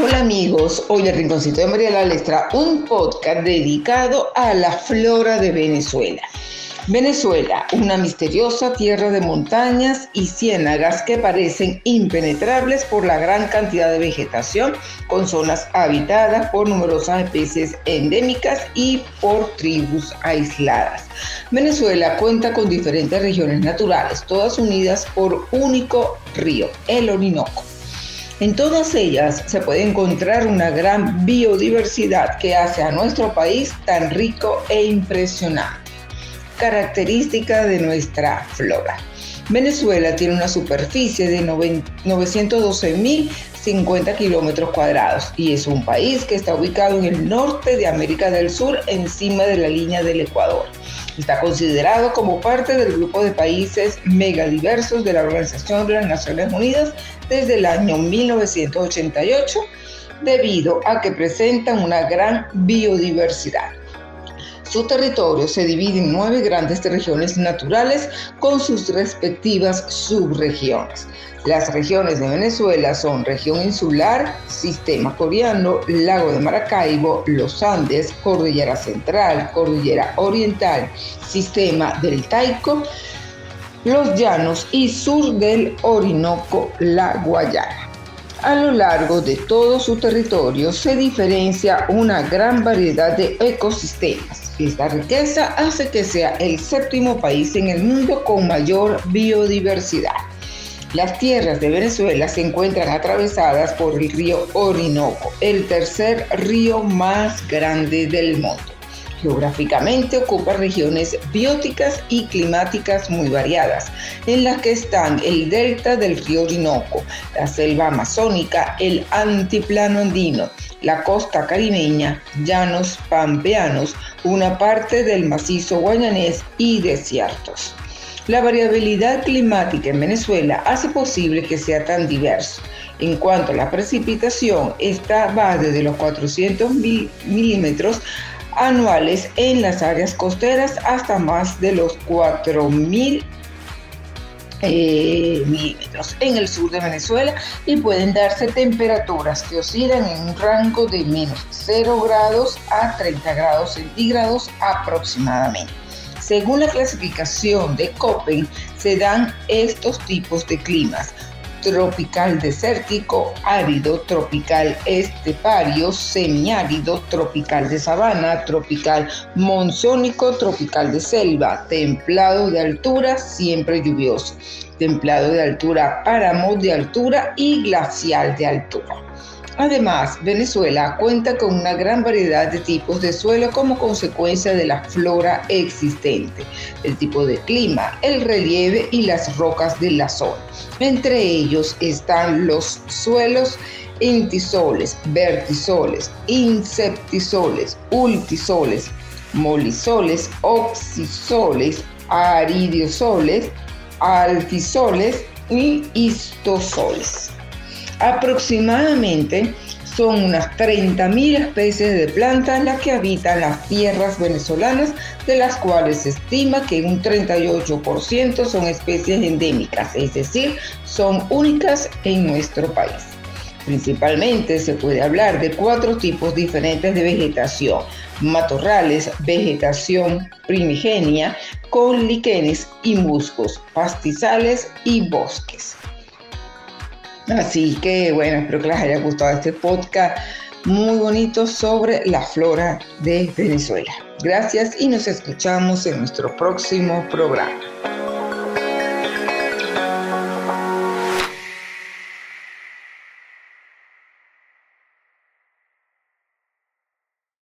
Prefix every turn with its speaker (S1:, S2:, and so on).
S1: Hola amigos, hoy el Rinconcito de María la Lestra, un podcast dedicado a la flora de Venezuela. Venezuela, una misteriosa tierra de montañas y ciénagas que parecen impenetrables por la gran cantidad de vegetación, con zonas habitadas por numerosas especies endémicas y por tribus aisladas. Venezuela cuenta con diferentes regiones naturales, todas unidas por único río, el Orinoco. En todas ellas se puede encontrar una gran biodiversidad que hace a nuestro país tan rico e impresionante. Característica de nuestra flora. Venezuela tiene una superficie de 912.050 kilómetros cuadrados y es un país que está ubicado en el norte de América del Sur, encima de la línea del Ecuador. Está considerado como parte del grupo de países megadiversos de la Organización de las Naciones Unidas desde el año 1988 debido a que presentan una gran biodiversidad. Su territorio se divide en nueve grandes regiones naturales con sus respectivas subregiones. Las regiones de Venezuela son región insular, sistema coreano, lago de Maracaibo, los Andes, cordillera central, cordillera oriental, sistema del Taico, los llanos y sur del Orinoco, la Guayana. A lo largo de todo su territorio se diferencia una gran variedad de ecosistemas. Esta riqueza hace que sea el séptimo país en el mundo con mayor biodiversidad. Las tierras de Venezuela se encuentran atravesadas por el río Orinoco, el tercer río más grande del mundo. Geográficamente ocupa regiones bióticas y climáticas muy variadas, en las que están el delta del río Orinoco, la selva amazónica, el antiplano andino, la costa caribeña, llanos pampeanos, una parte del macizo guayanés y desiertos. La variabilidad climática en Venezuela hace posible que sea tan diverso. En cuanto a la precipitación, esta va desde los 400 milímetros anuales en las áreas costeras hasta más de los 4.000 eh, milímetros en el sur de Venezuela y pueden darse temperaturas que oscilan en un rango de menos 0 grados a 30 grados centígrados aproximadamente. Según la clasificación de Köppen, se dan estos tipos de climas tropical desértico, árido, tropical estepario, semiárido, tropical de sabana, tropical monzónico, tropical de selva, templado de altura, siempre lluvioso, templado de altura, páramo de altura y glacial de altura. Además, Venezuela cuenta con una gran variedad de tipos de suelo como consecuencia de la flora existente, el tipo de clima, el relieve y las rocas de la zona. Entre ellos están los suelos entisoles, vertisoles, inseptisoles, ultisoles, molisoles, oxisoles, aridiosoles, altisoles y histosoles. Aproximadamente son unas 30.000 especies de plantas las que habitan las tierras venezolanas, de las cuales se estima que un 38% son especies endémicas, es decir, son únicas en nuestro país. Principalmente se puede hablar de cuatro tipos diferentes de vegetación, matorrales, vegetación primigenia, con líquenes y musgos, pastizales y bosques. Así que bueno, espero que les haya gustado este podcast muy bonito sobre la flora de Venezuela. Gracias y nos escuchamos en nuestro próximo programa.